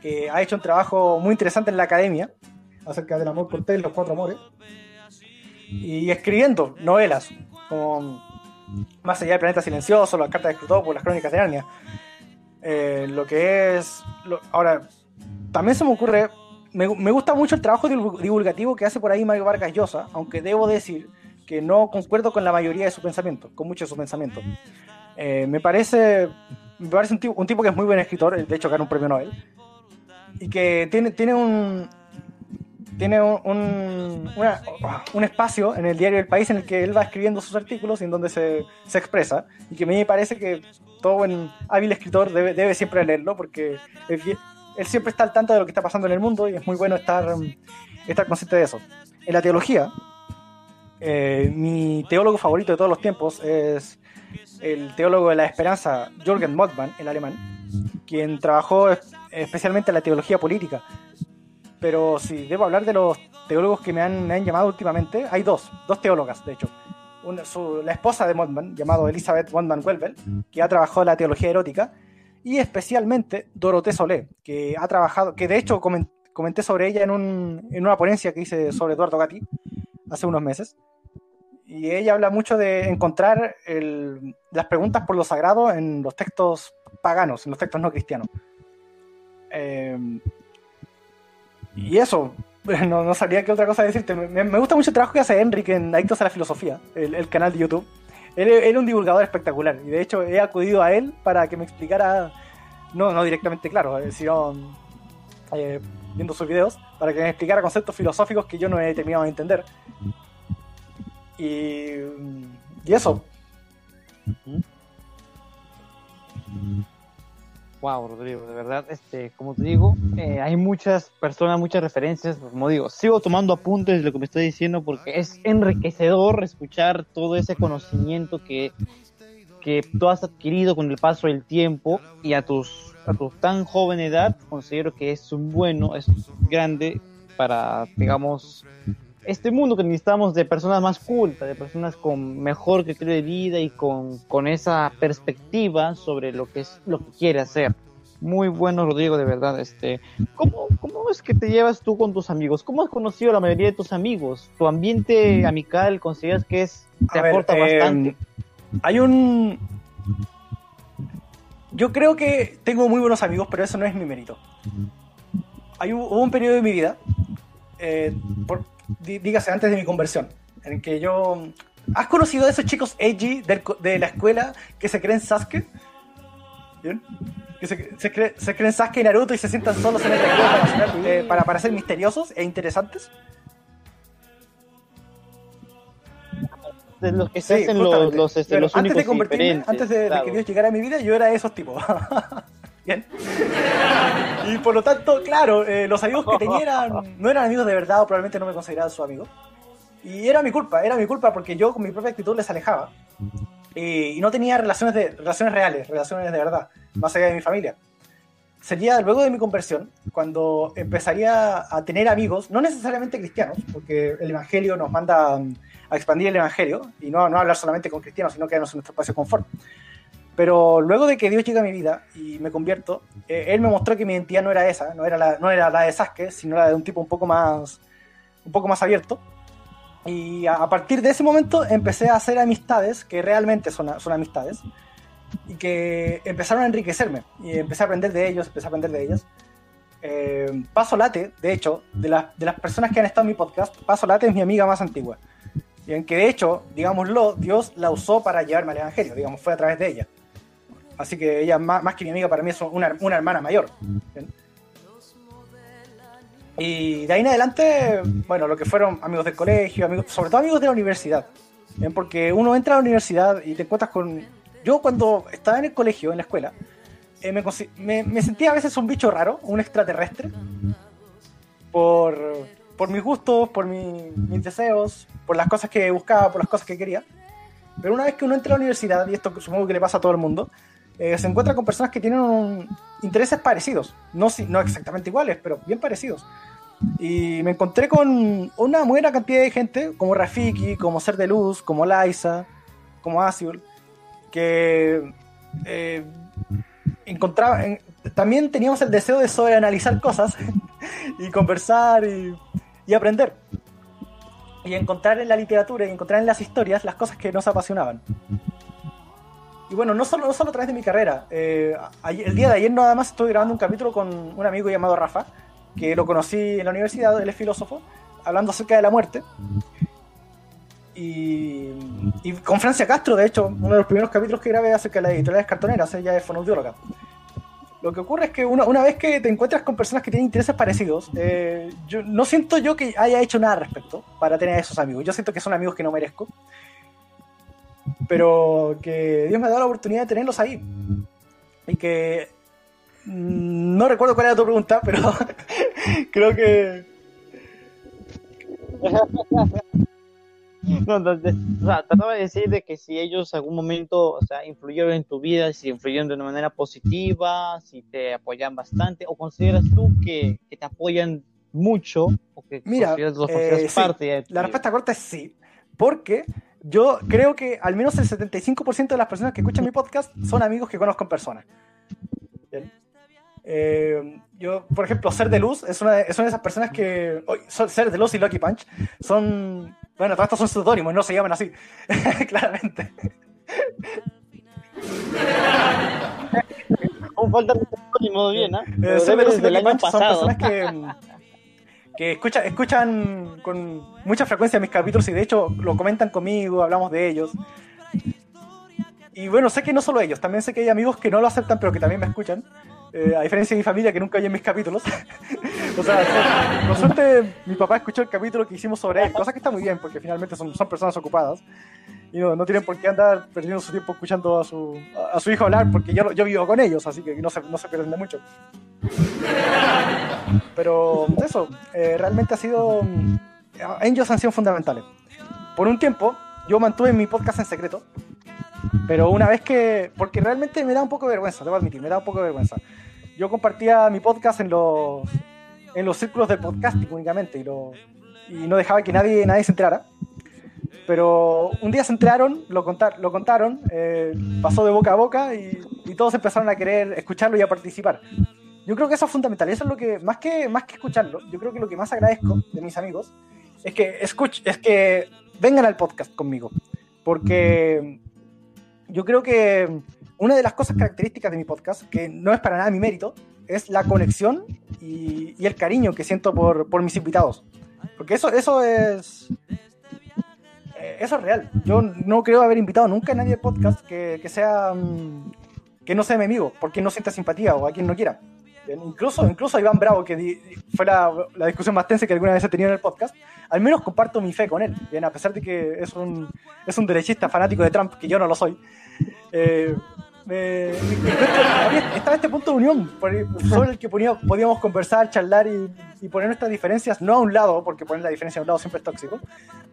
Speaker 2: que ha hecho un trabajo muy interesante en la academia acerca del amor cortés, los cuatro amores, y escribiendo novelas como Más allá del planeta silencioso, las cartas de Scrutópolis, las crónicas de Narnia. Eh, lo que es. ahora, también se me ocurre. Me, me, gusta mucho el trabajo divulgativo que hace por ahí Mario Vargas Llosa, aunque debo decir que no concuerdo con la mayoría de su pensamiento, con mucho de su pensamiento. Eh, me parece, me parece un tipo, un tipo que es muy buen escritor, de hecho ganó un premio Nobel, y que tiene, tiene un tiene un, un, espacio en el diario El País en el que él va escribiendo sus artículos y en donde se, se expresa, y que a mí me parece que todo buen hábil escritor debe, debe siempre leerlo, porque él siempre está al tanto de lo que está pasando en el mundo y es muy bueno estar, estar consciente de eso. En la teología, eh, mi teólogo favorito de todos los tiempos es el teólogo de la esperanza, Jürgen Moltmann, el alemán, quien trabajó especialmente en la teología política. Pero si debo hablar de los teólogos que me han, llamado últimamente, hay dos, dos teólogas, de hecho. la esposa de Moltmann, llamado Elizabeth Moltmann Welbel, que ha trabajado en la teología erótica, y especialmente Dorothée Solé, que ha trabajado, que de hecho comenté sobre ella en, en una ponencia que hice sobre Eduardo Gatti hace unos meses, y ella habla mucho de encontrar las preguntas por lo sagrado en los textos paganos, en los textos no cristianos. Eh, y eso, [laughs] no, no, sabía qué otra cosa decirte. Me, gusta mucho el trabajo que hace Enrique en Adictos a la Filosofía, el, canal de YouTube. Él, es un divulgador espectacular y de hecho he acudido a él para que me explicara, no, no directamente claro, eh, sino eh, viendo sus videos, para que me explicara conceptos filosóficos que yo no he terminado de entender. Y, y eso.
Speaker 1: Wow, Rodrigo, de verdad, este, como te digo, eh, hay muchas personas, muchas referencias, como digo, sigo tomando apuntes de lo que me estoy diciendo porque es enriquecedor escuchar todo ese conocimiento que, que tú has adquirido con el paso del tiempo y a tus a tu tan joven edad considero que es un bueno, es grande para, digamos, este mundo que necesitamos de personas más cultas, de personas con mejor criterio de vida y con, con esa perspectiva sobre lo que es lo que quiere hacer. Muy bueno, Rodrigo, de verdad. Este, ¿cómo, ¿Cómo es que te llevas tú con tus amigos? ¿Cómo has conocido a la mayoría de tus amigos? ¿Tu ambiente amical consideras que es te
Speaker 2: A ver,
Speaker 1: aporta
Speaker 2: eh,
Speaker 1: bastante?
Speaker 2: Hay un. Yo creo que tengo muy buenos amigos, pero eso no es mi mérito. Hay un, hubo un periodo de mi vida, eh, por- dígase antes de mi conversión, en que yo. ¿Has conocido a esos chicos edgy del de la escuela que se creen Sasuke? ¿Bien? Que se, se, cree- se creen Sasuke y Naruto y se sientan solos en el para, ser- eh, para parecer misteriosos e interesantes.
Speaker 1: de los que se
Speaker 2: Sí,
Speaker 1: hacen los, los, este,
Speaker 2: Bueno,
Speaker 1: los
Speaker 2: antes
Speaker 1: únicos
Speaker 2: de convertirme,
Speaker 1: diferentes,
Speaker 2: antes de, que Dios llegara a mi vida, yo era de esos tipos. [laughs] Bien. Y por lo tanto, claro, eh, los amigos que tenía eran, no eran amigos de verdad o probablemente no me consideraba su amigo. Y era mi culpa, era mi culpa porque yo con mi propia actitud les alejaba. Y, y no tenía relaciones, de, relaciones reales, relaciones de verdad, más allá de mi familia. Sería luego de mi conversión, cuando empezaría a tener amigos, no necesariamente cristianos, porque el Evangelio nos manda mm, a expandir el Evangelio y no, no hablar solamente con cristianos, sino quedarnos en nuestro espacio de confort. Pero luego de que Dios llega a mi vida y me convierto, eh, Él me mostró que mi identidad no era esa, no era la, no era la de Sasuke, sino la de un tipo un poco más, un poco más abierto. Y a, a partir de ese momento empecé a hacer amistades que realmente son, son amistades y que empezaron a enriquecerme y empecé a aprender de ellos, empecé a aprender de ellas. Eh, Paso Late, de hecho, de, las de las personas que han estado en mi podcast, Paso Late es mi amiga más antigua. Y en que de hecho, digámoslo, Dios la usó para llevarme al Evangelio, digamos, fue a través de ella. Así que ella, más, más que mi amiga, para mí es una, una hermana mayor. ¿bien? Y de ahí en adelante, bueno, lo que fueron amigos del colegio, amigos, sobre todo amigos de la universidad. ¿bien? Porque uno entra a la universidad y te encuentras con... Yo cuando estaba en el colegio, en la escuela, eh, me, me- me sentía a veces un bicho raro, un extraterrestre, por, por mis gustos, por mi- mis deseos, por las cosas que buscaba, por las cosas que quería. Pero una vez que uno entra a la universidad, y esto supongo que le pasa a todo el mundo, eh, se encuentra con personas que tienen intereses parecidos, no, no exactamente iguales, pero bien parecidos. Y me encontré con una buena cantidad de gente, como Rafiki, como Ser de Luz, como Liza, como Asiul, que eh, encontraba, en- también teníamos el deseo de sobreanalizar cosas [laughs] y conversar y aprender. Y encontrar en la literatura y encontrar en las historias las cosas que nos apasionaban. Y bueno, no solo, no solo a través de mi carrera. eh, el día de ayer nada más estoy grabando un capítulo con un amigo llamado Rafa, que lo conocí en la universidad, él es filósofo, hablando acerca de la muerte. Y, con Francia Castro, de hecho, uno de los primeros capítulos que grabé acerca de las editoriales cartoneras, ella es fonoaudióloga. Lo que ocurre es que una, una vez que te encuentras con personas que tienen intereses parecidos, eh, yo, no siento yo que haya hecho nada al respecto para tener esos amigos. Yo siento que son amigos que no merezco. Pero que Dios me ha dado la oportunidad de tenerlos ahí. Y que... mm, No recuerdo cuál era tu pregunta, pero [laughs] creo que... [laughs]
Speaker 1: No, de- o sea, trataba de decir de que si ellos algún momento, o sea, influyeron en tu vida, si influyeron de una manera positiva, si te apoyan bastante, o consideras tú que, que te apoyan mucho, o que
Speaker 2: Mira,
Speaker 1: consideras, los
Speaker 2: eh, sí,
Speaker 1: parte de tu
Speaker 2: La respuesta corta es sí, porque yo creo que al menos el 75% de las personas que escuchan mi podcast son amigos que conozco en persona. Bien. Eh, yo, por ejemplo, Ser de Luz es una de, es una de esas personas que. son- Ser de Luz y Lucky Punch son. Bueno, todos estos son seudónimos, no se llaman así. [laughs] Claramente.
Speaker 1: Aún falta ni modo bien, ¿ah?
Speaker 2: Eh, Ser de Luz y Lucky Punch son personas que. [laughs] que escuchan, escuchan con mucha frecuencia mis capítulos y de hecho lo comentan conmigo, hablamos de ellos. Y bueno, sé que no solo ellos, también sé que hay amigos que no lo aceptan pero que también me escuchan. Eh, a diferencia de mi familia que nunca oye mis capítulos. [laughs] o sea, con suerte mi papá escuchó el capítulo que hicimos sobre él, cosa que está muy bien porque finalmente son, son personas ocupadas. Y no, no tienen por qué andar perdiendo su tiempo escuchando a su, a, a su hijo hablar porque yo, yo vivo con ellos, así que no se, no se pierden de mucho. Pero eso, eh, realmente ha sido. mm, Ellos han sido fundamentales. Por un tiempo, yo mantuve mi podcast en secreto. Pero una vez que. Porque realmente me da un poco de vergüenza, debo admitir, me da un poco de vergüenza. Yo compartía mi podcast en los. En los círculos del podcasting únicamente y, lo, y no dejaba que nadie, nadie se enterara. Pero un día se enteraron, lo, contar, lo contaron, eh, pasó de boca a boca y, y, todos empezaron a querer escucharlo y a participar. Yo creo que eso es fundamental, eso es lo que, más que, más que escucharlo, yo creo que lo que más agradezco de mis amigos es que, escuch, es que vengan al podcast conmigo, porque yo creo que una de las cosas características de mi podcast, que no es para nada mi mérito, es la conexión y, y el cariño que siento por, por, mis invitados. Porque eso, eso es. Eso es real. Yo no creo haber invitado nunca a nadie al podcast que, que sea. Um, que no sea mi amigo, porque no sienta simpatía o a quien no quiera. Incluso, incluso Iván Bravo, que di, fue la, la, discusión más tensa que alguna vez he tenido en el podcast, al menos comparto mi fe con él. Bien, a pesar de que es un, es un derechista fanático de Trump, que yo no lo soy. Eh, [laughs] estaba este punto de unión sobre el que podíamos conversar, charlar y, y, poner nuestras diferencias, no a un lado, porque poner la diferencia a un lado siempre es tóxico,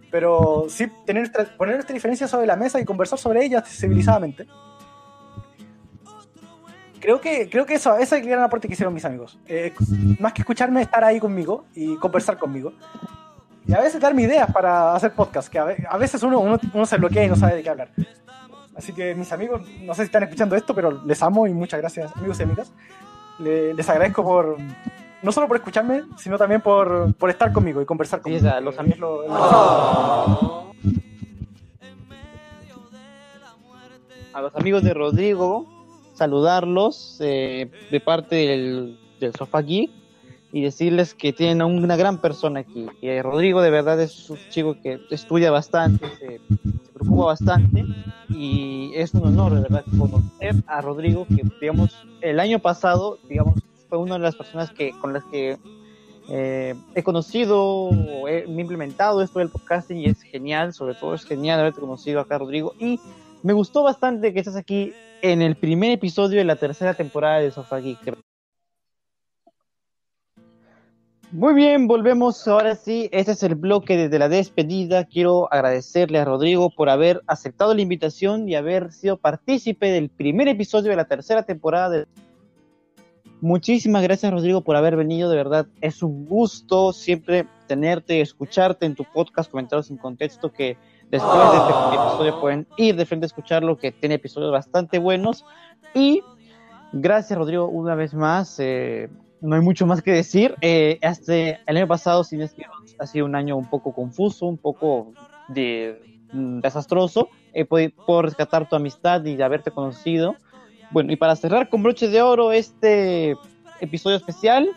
Speaker 2: pero sí tener poner nuestras diferencias sobre la mesa y conversar sobre ellas civilizadamente. Creo que, creo que eso, esa es el gran aporte que hicieron mis amigos. Eh, más que escucharme, estar ahí conmigo y conversar conmigo. Y a veces darme ideas para hacer podcast, que a, a veces uno, uno, uno se bloquea y no sabe de qué hablar. Así que mis amigos, no sé si están escuchando esto, pero les amo y muchas gracias, amigos y amigas. Le, les agradezco por, no solo por escucharme, sino también por, por estar conmigo y conversar conmigo.
Speaker 1: Sí, o sea, los amigos. Lo, lo oh. A los amigos de Rodrigo, saludarlos eh, de parte del, del Sofá Geek y decirles que tienen a una gran persona aquí. Que Rodrigo de verdad es un chico que estudia bastante, se, se, preocupa bastante y es un honor de verdad conocer a Rodrigo que digamos el año pasado digamos fue una de las personas que con las que eh, he conocido he implementado esto del podcasting y es genial sobre todo es genial haberte conocido acá Rodrigo y me gustó bastante que estés aquí en el primer episodio de la tercera temporada de Sofá Geek muy bien, volvemos ahora sí. Este es el bloque desde la despedida. Quiero agradecerle a Rodrigo por haber aceptado la invitación y haber sido partícipe del primer episodio de la tercera temporada. De... Muchísimas gracias, Rodrigo, por haber venido. De verdad, es un gusto siempre tenerte, escucharte en tu podcast, comentarios sin contexto, que después de este episodio pueden ir de frente a escucharlo, que tiene episodios bastante buenos. Y gracias, Rodrigo, una vez más. Eh, no hay mucho más que decir. Eh, este, el año pasado, sin ha sido un año un poco confuso, un poco de, mm, desastroso. Eh, puedo rescatar tu amistad y de haberte conocido. Bueno, y para cerrar con broche de oro este episodio especial,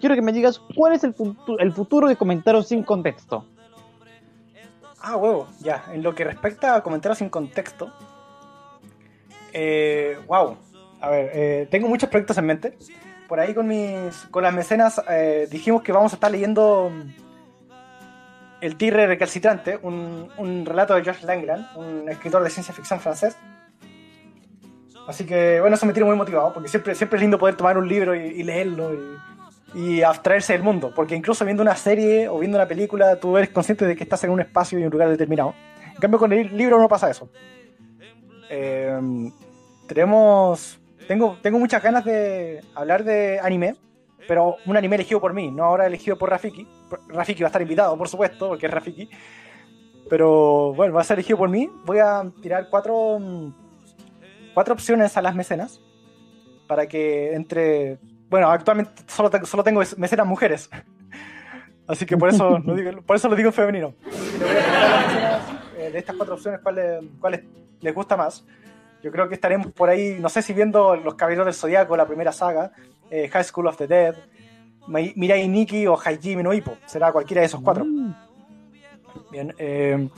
Speaker 1: quiero que me digas cuál es el futuro de comentarios sin contexto.
Speaker 2: Ah, huevo, ya. En lo que respecta a comentarios sin contexto, eh, wow. A ver, eh, tengo muchos proyectos en mente por ahí con mis con las mecenas eh, dijimos que vamos a estar leyendo El Tigre Recalcitrante, un, un, relato de Georges Langland, un escritor de ciencia ficción francés. Así que, bueno, eso me tiene muy motivado, porque siempre, siempre es lindo poder tomar un libro y, y leerlo y, y, abstraerse del mundo, porque incluso viendo una serie o viendo una película, tú eres consciente de que estás en un espacio y un lugar determinado. En cambio, con el libro no pasa eso. Eh, tenemos tengo, tengo muchas ganas de hablar de anime, pero un anime elegido por mí, no ahora elegido por Rafiki. Rafiki va a estar invitado, por supuesto, porque es Rafiki. Pero bueno, va a ser elegido por mí. Voy a tirar cuatro, cuatro opciones a las mecenas para que entre. Bueno, actualmente solo, solo tengo mecenas mujeres. Así que por eso lo digo, por eso lo digo en femenino. de estas cuatro opciones, ¿cuál, cuál les gusta más? Yo creo que estaremos por ahí, no sé si viendo Los Caballeros del Zodiaco, la primera saga, eh, High School of the Dead, Mirai Nikki o Hajime no Ippo. Será cualquiera de esos cuatro. Mm. Bien. Eh,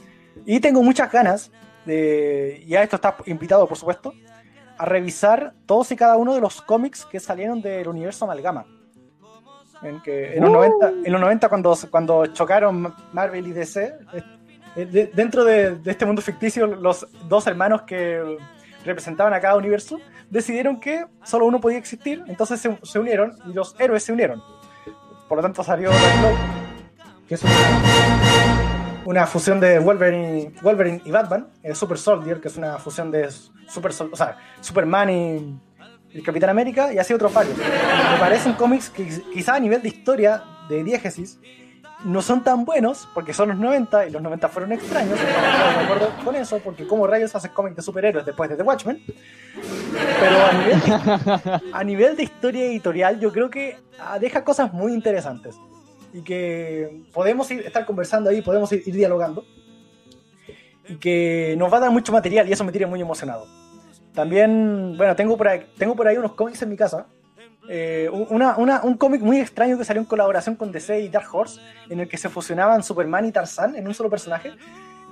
Speaker 2: y tengo muchas ganas de, ya esto está invitado por supuesto, a revisar todos y cada uno de los cómics que salieron del universo Amalgama. En, que en, los 90, en los 90 cuando, cuando chocaron Marvel y DC, eh, de, dentro de, de, este mundo ficticio, los dos hermanos que representaban a cada universo, decidieron que solo uno podía existir, entonces se, se unieron y los héroes se unieron. Por lo tanto salió que es una, una, fusión de Wolverine, y Batman, eh, Super Soldier, que es una fusión de Super, o sea, Superman y, el Capitán América, y así otros varios. Me parecen cómics que quizá a nivel de historia, de diégesis, no son tan buenos porque son los 90 y los 90 fueron extraños. Estamos de acuerdo con eso porque como rayos hace cómics de superhéroes después de The Watchmen. Pero a nivel, de, a nivel de historia editorial yo creo que ah, deja cosas muy interesantes y que podemos ir, estar conversando ahí, podemos ir, ir dialogando y que nos va a dar mucho material y eso me tiene muy emocionado. También, bueno, tengo por ahí, tengo por ahí unos cómics en mi casa eh, una, una, un cómic muy extraño que salió en colaboración con DC y Dark Horse, en el que se fusionaban Superman y Tarzan en un solo personaje.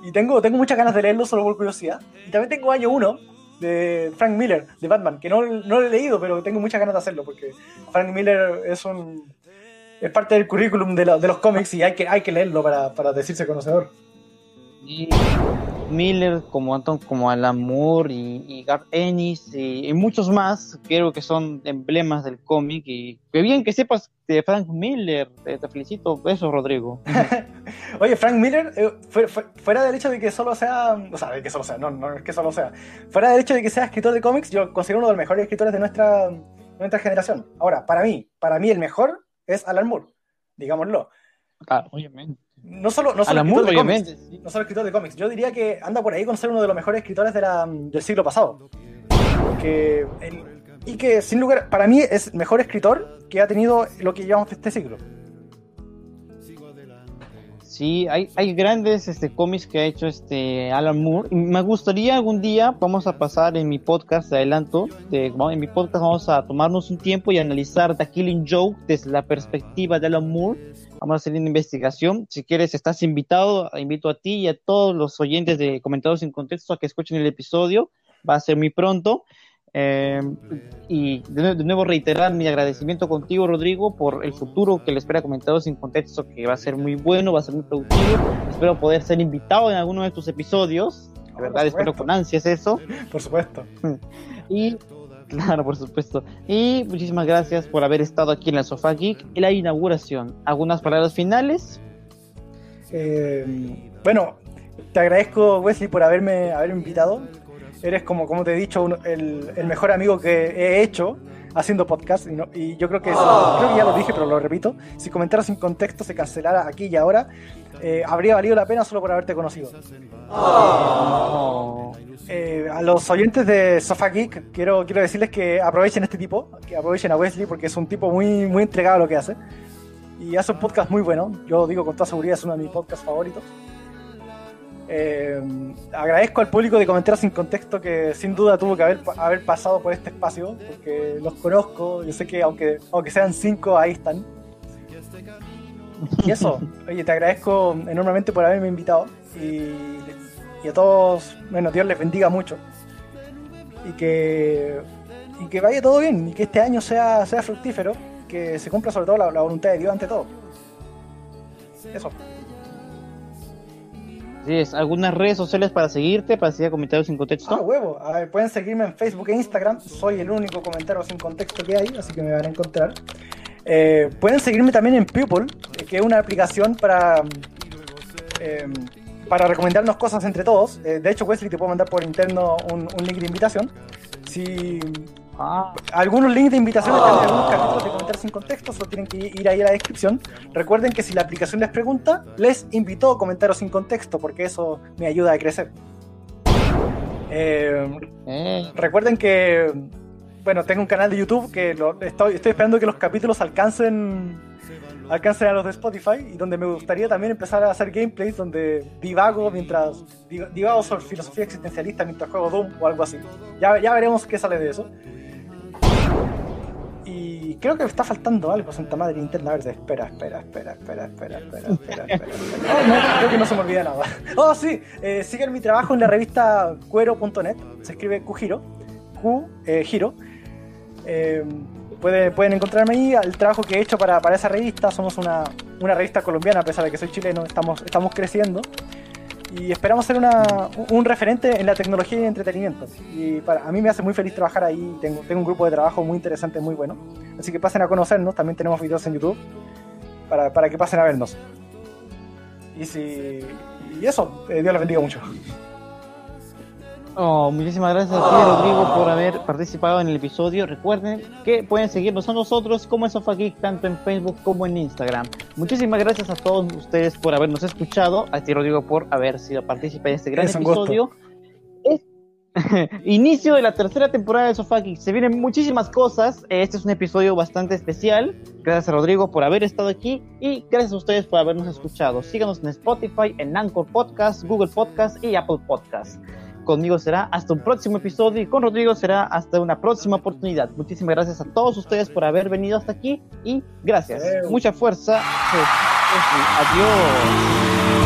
Speaker 2: Y tengo, tengo muchas ganas de leerlo solo por curiosidad. Y también tengo año 1 de Frank Miller, de Batman, que no, no lo he leído, pero tengo muchas ganas de hacerlo, porque Frank Miller es un es parte del currículum de, de los cómics y hay que, hay que leerlo para, para decirse conocedor.
Speaker 1: Y Miller, como Anton, como Alan Moore y, y Garth Ennis y, muchos más, creo que son emblemas del cómic y qué bien que sepas de Frank Miller, te, felicito, eso Rodrigo. [laughs]
Speaker 2: Oye, Frank Miller, eh, fuera del hecho de que solo sea, o sea, de que solo sea, no, no es que solo sea, fuera del hecho de que sea escritor de cómics, yo considero uno de los mejores escritores de nuestra, nuestra generación. Ahora, para mí, para mí el mejor es Alan Moore, digámoslo.
Speaker 1: Claro, obviamente.
Speaker 2: No solo, no solo, escritor de cómics, no solo escritor de cómics, yo diría que anda por ahí con ser uno de los mejores escritores de la, del siglo pasado. Que, y que, sin lugar, para mí es mejor escritor que ha tenido lo que llevamos este siglo.
Speaker 1: Sí, hay, hay grandes este, cómics que ha hecho este Alan Moore. Y me gustaría algún día, vamos a pasar en mi podcast de adelanto, de, en mi podcast vamos a tomarnos un tiempo y analizar The Killing Joke desde la perspectiva de Alan Moore Vamos a hacer una investigación. Si quieres, estás invitado. Invito a ti y a todos los oyentes de Comentados sin Contexto a que escuchen el episodio. Va a ser muy pronto. Eh, y de, nuevo reiterar mi agradecimiento contigo, Rodrigo, por el futuro que le espera Comentados sin Contexto, que va a ser muy bueno, va a ser muy productivo. Espero poder ser invitado en alguno de tus episodios. De verdad, espero con ansias eso.
Speaker 2: Por supuesto. [laughs]
Speaker 1: Y Claro, por supuesto. Y muchísimas gracias por haber estado aquí en la Sofá Geek y la inauguración. ¿Algunas palabras finales?
Speaker 2: Eh, bueno, te agradezco, Wesley, por haberme, haberme invitado. Eres, como, como te he dicho, el, el, mejor amigo que he hecho haciendo podcast. Y, y yo creo que, creo que ya lo dije, pero lo repito. Si comentaros sin contexto se cancelara aquí y ahora, eh, habría valido la pena solo por haberte conocido. Eh, a los oyentes de Sofa Geek quiero, quiero decirles que aprovechen este tipo, que aprovechen a Wesley porque es un tipo muy, muy entregado a lo que hace. Y hace un podcast muy bueno. Yo digo con toda seguridad es uno de mis podcasts favoritos. Eh, agradezco al público de Comentarios sin Contexto que sin duda tuvo que haber, haber pasado por este espacio, porque los conozco, yo sé que aunque, aunque sean cinco, ahí están. Y eso, [laughs] oye, te agradezco enormemente por haberme invitado y, y, a todos, bueno, Dios les bendiga mucho y que, y que vaya todo bien y que este año sea, sea fructífero, que se cumpla sobre todo la, la voluntad de Dios ante todo. Eso.
Speaker 1: Sí, es. ¿Algunas redes sociales para seguirte, para seguir comentarios sin contexto?
Speaker 2: Ah, huevo. A pueden seguirme en Facebook e Instagram. Soy el único comentario sin contexto que hay, así que me van a encontrar. Eh, pueden seguirme también en People, que es una aplicación para, eh, para recomendarnos cosas entre todos. Eh, de hecho, Wesley te puedo mandar por interno un, link de invitación. Si ah. algunos links de invitación están en algunos capítulos de comentar sin contexto, solo tienen que ir ahí a la descripción. Recuerden que si la aplicación les pregunta, les invito a comentaros sin contexto, porque eso me ayuda a crecer. recuerden que bueno, tengo un canal de YouTube que estoy, estoy esperando que los capítulos alcancen alcancen a los de Spotify y donde me gustaría también empezar a hacer gameplays donde divago mientras divago sobre filosofía existencialista mientras juego Doom o algo así. Ya, ya veremos qué sale de eso. Y creo que está faltando algo, Santa Madre Interna. A ver, espera, espera, espera, espera, espera, espera, espera, espera. [laughs] Oh, no, creo que no se me olvida nada. Oh, sí, eh, sigan mi trabajo en la revista cuero.net. Se escribe Qgiro. Q, eh, Giro. Eh, pueden encontrarme ahí el trabajo que he hecho para, para esa revista. Somos una, una, revista colombiana, a pesar de que soy chileno, estamos, estamos creciendo. Y esperamos ser una, un referente en la tecnología y entretenimiento. Y para, a mí me hace muy feliz trabajar ahí. Tengo, tengo un grupo de trabajo muy interesante, muy bueno. Así que pasen a conocernos. También tenemos videos en YouTube para, para que pasen a vernos. Y, si, y eso, eh, Dios les bendiga mucho.
Speaker 1: Oh, muchísimas gracias a ti, Rodrigo, por haber participado en el episodio. Recuerden que pueden seguirnos a nosotros como en SofaGeek, tanto en Facebook como en Instagram. Muchísimas gracias a todos ustedes por habernos escuchado. A ti, Rodrigo, por haber sido partícipe de este gran
Speaker 2: Es
Speaker 1: episodio. Es- [laughs] Inicio de la tercera temporada de SofaGeek. Se vienen muchísimas cosas. Este es un episodio bastante especial. Gracias a Rodrigo por haber estado aquí y gracias a ustedes por habernos escuchado. Síganos en Spotify, en Anchor Podcast, Google Podcast y Apple Podcast. Conmigo será hasta un próximo episodio y con Rodrigo será hasta una próxima oportunidad. Muchísimas gracias a todos ustedes por haber venido hasta aquí y gracias. Mucha fuerza. Adiós.